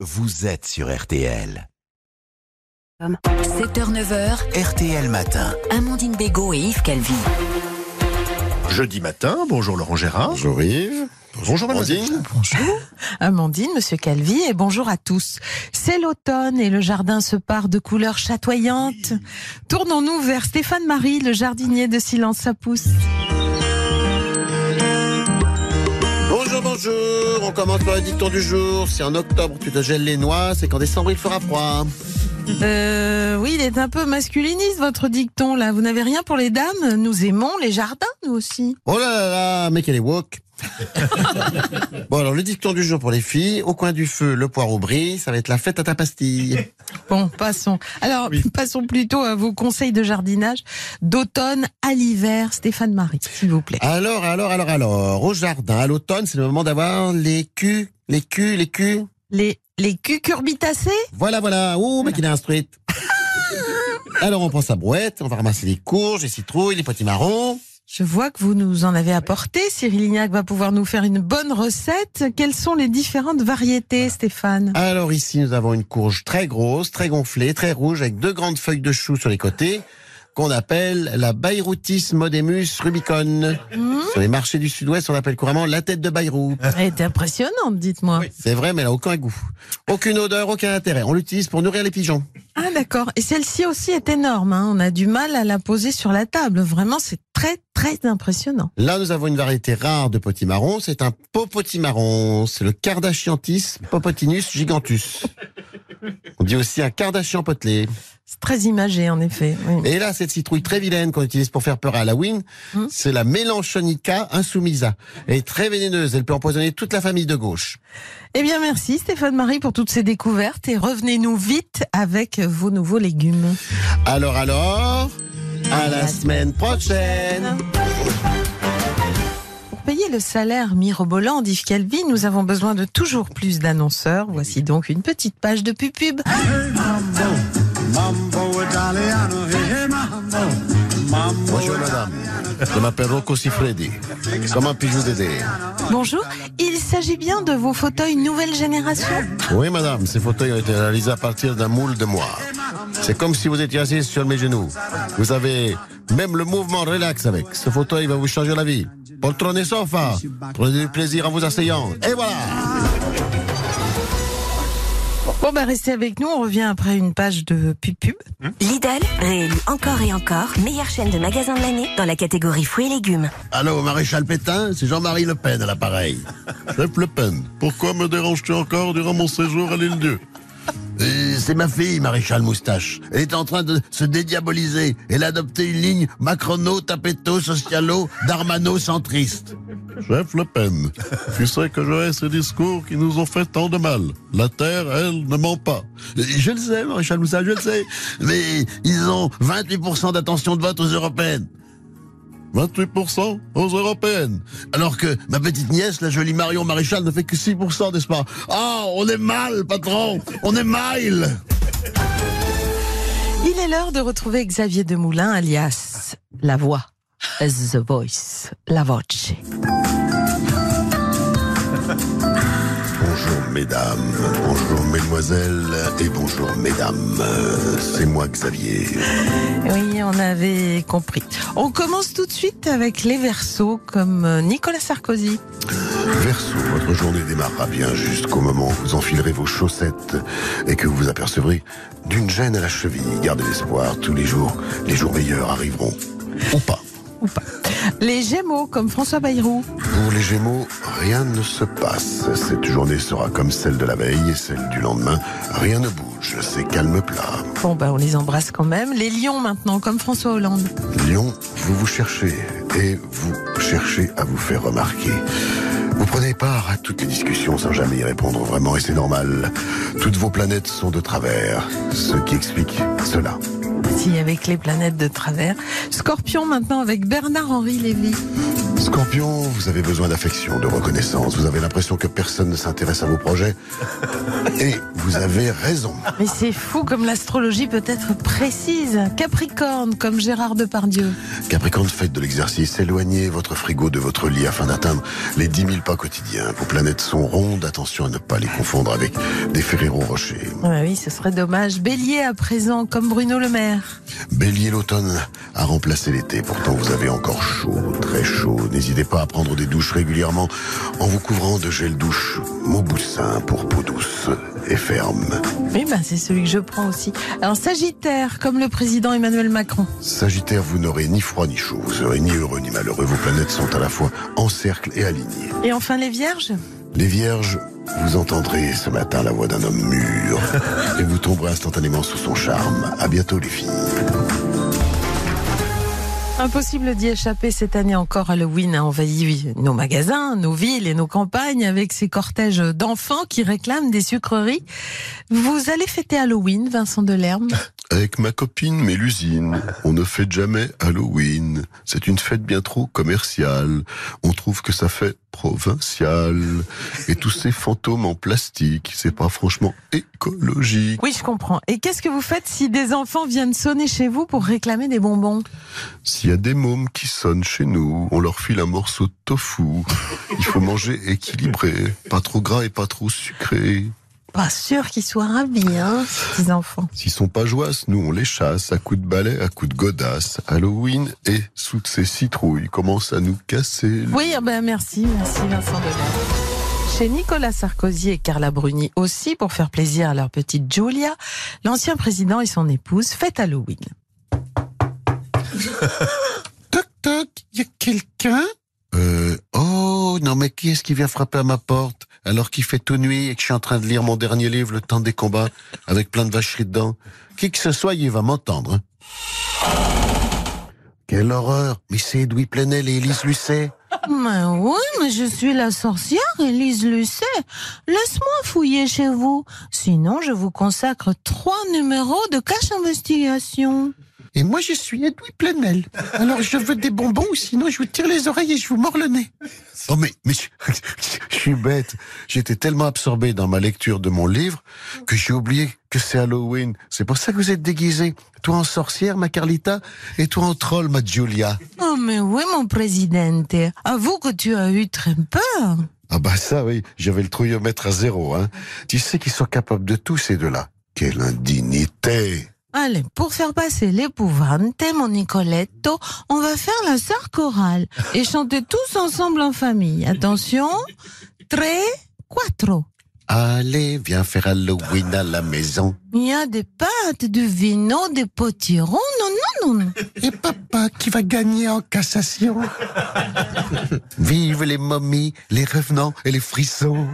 vous êtes sur RTL. 7h, 9h, RTL Matin. Amandine Bégaud et Yves Calvi. Jeudi matin, bonjour Laurent Gérard. Bonjour Yves. Bonjour Amandine. Bonjour. Amandine, Monsieur Calvi, et bonjour à tous. C'est l'automne et le jardin se part de couleurs chatoyantes. Tournons-nous vers Stéphane Marie, le jardinier de Silence ça pousse. Bonjour. On commence par le dicton du jour. Si en octobre tu te gèles les noix, c'est qu'en décembre il fera froid. Euh, oui, il est un peu masculiniste votre dicton là. Vous n'avez rien pour les dames Nous aimons les jardins, nous aussi. Oh là là là, mais qu'elle est woke. bon alors le dicton du jour pour les filles. Au coin du feu, le poireau brille. Ça va être la fête à ta pastille. Bon, passons. Alors, passons plutôt à vos conseils de jardinage d'automne à l'hiver. Stéphane Marie, s'il vous plaît. Alors, alors, alors, alors. Au jardin, à l'automne, c'est le moment d'avoir les culs, les culs, les culs. Les, les cucurbitacées Voilà, voilà. Oh, mais qu'il est instruite. Alors on prend sa brouette, on va ramasser les courges, les citrouilles, les petits marrons. Je vois que vous nous en avez apporté. Cyril Lignac va pouvoir nous faire une bonne recette. Quelles sont les différentes variétés, Stéphane? Alors ici, nous avons une courge très grosse, très gonflée, très rouge, avec deux grandes feuilles de chou sur les côtés, qu'on appelle la Bayroutis modemus rubicon. Sur les marchés du sud-ouest, on l'appelle couramment la tête de Bayrou. Elle est impressionnante, dites-moi. C'est vrai, mais elle n'a aucun goût. Aucune odeur, aucun intérêt. On l'utilise pour nourrir les pigeons. Ah d'accord. Et celle-ci aussi est énorme. hein. On a du mal à la poser sur la table. Vraiment, c'est très très impressionnant. Là, nous avons une variété rare de potimarron. C'est un popotimarron. C'est le Kardashiantis popotinus gigantus. On dit aussi un Kardashian potelé. Très imagé, en effet. oui. Et là, cette citrouille très vilaine qu'on utilise pour faire peur à Halloween, Hum. c'est la Mélanchonica insumisa. Elle est très vénéneuse. Elle peut empoisonner toute la famille de gauche. Eh bien, merci Stéphane Marie pour toutes ces découvertes et revenez-nous vite avec vos nouveaux légumes. Alors, alors, à la semaine prochaine. Pour payer le salaire mirobolant d'Yves Calvi, nous avons besoin de toujours plus d'annonceurs. Voici donc une petite page de pub-pub. Mambo, mambo Bonjour madame. Je m'appelle Rocco Siffredi. Comment puis-je vous aider Bonjour, il s'agit bien de vos fauteuils nouvelle génération? Oui madame, ces fauteuils ont été réalisés à partir d'un moule de moi. C'est comme si vous étiez assise sur mes genoux. Vous avez même le mouvement relax avec. Ce fauteuil va vous changer la vie. Poltron et sofa. Prenez du plaisir en vous asseyant. Et voilà Bon, bah restez avec nous, on revient après une page de pub-pub. Lidl, réélu encore et encore, meilleure chaîne de magasins de l'année dans la catégorie fruits et légumes. Allô, maréchal Pétain, c'est Jean-Marie Le Pen à l'appareil. Chef Le Pen, pourquoi me déranges-tu encore durant mon séjour à l'île Dieu? Euh, c'est ma fille, maréchal Moustache. Elle est en train de se dédiaboliser. Elle a adopté une ligne macrono, tapeto, socialo, darmano, centriste. Chef Le Pen, tu sais que je hais ces discours qui nous ont fait tant de mal. La terre, elle, ne ment pas. Euh, Je le sais, maréchal Moustache, je le sais. Mais ils ont 28% d'attention de vote aux européennes. 28% aux européennes. Alors que ma petite nièce, la jolie Marion Maréchal, ne fait que 6%, n'est-ce pas? Ah, on est mal, patron On est mal Il est l'heure de retrouver Xavier Demoulin, alias La Voix, The Voice, La Voce. Mesdames, bonjour mesdemoiselles et bonjour mesdames. C'est moi Xavier. Oui, on avait compris. On commence tout de suite avec les versos, comme euh, Nicolas Sarkozy. Verseau, votre journée démarrera bien jusqu'au moment où vous enfilerez vos chaussettes et que vous vous apercevrez d'une gêne à la cheville. Gardez l'espoir, tous les jours, les jours meilleurs arriveront. Ou pas. Ou pas. Les Gémeaux, comme François Bayrou. Pour les Gémeaux, rien ne se passe. Cette journée sera comme celle de la veille et celle du lendemain. Rien ne bouge, c'est calme plat. Bon, bah, on les embrasse quand même. Les Lions, maintenant, comme François Hollande. Lyon, vous vous cherchez et vous cherchez à vous faire remarquer. Vous prenez part à toutes les discussions sans jamais y répondre vraiment et c'est normal. Toutes vos planètes sont de travers, ce qui explique cela. Avec les planètes de travers. Scorpion, maintenant, avec Bernard-Henri Lévy. Scorpion, vous avez besoin d'affection, de reconnaissance. Vous avez l'impression que personne ne s'intéresse à vos projets. Et vous avez raison. Mais c'est fou comme l'astrologie peut être précise. Capricorne, comme Gérard Depardieu. Capricorne, faites de l'exercice. Éloignez votre frigo de votre lit afin d'atteindre les 10 000 pas quotidiens. Vos planètes sont rondes. Attention à ne pas les confondre avec des Ferrero Rocher. Ah oui, ce serait dommage. Bélier à présent, comme Bruno Le Maire. Bélier, l'automne a remplacé l'été. Pourtant, vous avez encore chaud, très chaud. N'hésitez pas à prendre des douches régulièrement en vous couvrant de gel douche Mauboussin pour peau douce et ferme. Oui, ben c'est celui que je prends aussi. Alors Sagittaire, comme le président Emmanuel Macron. Sagittaire, vous n'aurez ni froid ni chaud. Vous serez ni heureux ni malheureux. Vos planètes sont à la fois en cercle et alignées. Et enfin les Vierges. Les vierges, vous entendrez ce matin la voix d'un homme mûr et vous tomberez instantanément sous son charme. À bientôt les filles. Impossible d'y échapper cette année encore. Halloween a envahi nos magasins, nos villes et nos campagnes avec ces cortèges d'enfants qui réclament des sucreries. Vous allez fêter Halloween, Vincent Delerme? Avec ma copine Mélusine, on ne fête jamais Halloween. C'est une fête bien trop commerciale. On trouve que ça fait provincial. Et tous ces fantômes en plastique, c'est pas franchement écologique. Oui, je comprends. Et qu'est-ce que vous faites si des enfants viennent sonner chez vous pour réclamer des bonbons? S'il y a des mômes qui sonnent chez nous, on leur file un morceau de tofu. Il faut manger équilibré, pas trop gras et pas trop sucré. Pas sûr qu'ils soient ravis, hein, ces petits enfants. S'ils sont pas joasses, nous on les chasse à coups de balai, à coups de godasse. Halloween et sous ces citrouilles commencent à nous casser. le- Oui, ah ben merci, merci Vincent Delerme. Chez Nicolas Sarkozy et Carla Bruni aussi, pour faire plaisir à leur petite Julia, l'ancien président et son épouse fêtent Halloween. Toc toc, y a quelqu'un? Euh, oh, non mais qui est-ce qui vient frapper à ma porte? Alors qu'il fait tout nuit et que je suis en train de lire mon dernier livre, Le temps des combats, avec plein de vacheries dedans Qui que ce soit, il va m'entendre. hein. Quelle horreur Mais c'est Edoui Plenel et Élise Lucet. Mais oui, mais je suis la sorcière Élise Lucet. Laisse-moi fouiller chez vous. Sinon, je vous consacre trois numéros de cache investigation. Et moi, je suis Edoui Plenel. Alors, je veux des bonbons ou sinon je vous tire les oreilles et je vous mords le nez. Oh, mais, mais je, je suis bête. J'étais tellement absorbé dans ma lecture de mon livre que j'ai oublié que c'est Halloween. C'est pour ça que vous êtes déguisé. Toi en sorcière, ma Carlita, et toi en troll, ma Giulia. Oh, mais oui, mon présidente? Avoue que tu as eu très peur. Ah bah ça, oui, j'avais le trouillomètre à zéro. Hein. Tu sais qu'ils sont capables de tout, ces deux-là. Quelle indignité Allez, pour faire passer l'épouvante, mon Nicoletto, on va faire la sœur chorale et chanter tous ensemble en famille. Attention, tre, quattro. Allez, viens faire Halloween à la maison. Il y a des pâtes, du vino, des potirons, non, non, non. Et papa qui va gagner en cassation. Vive les momies, les revenants et les frissons.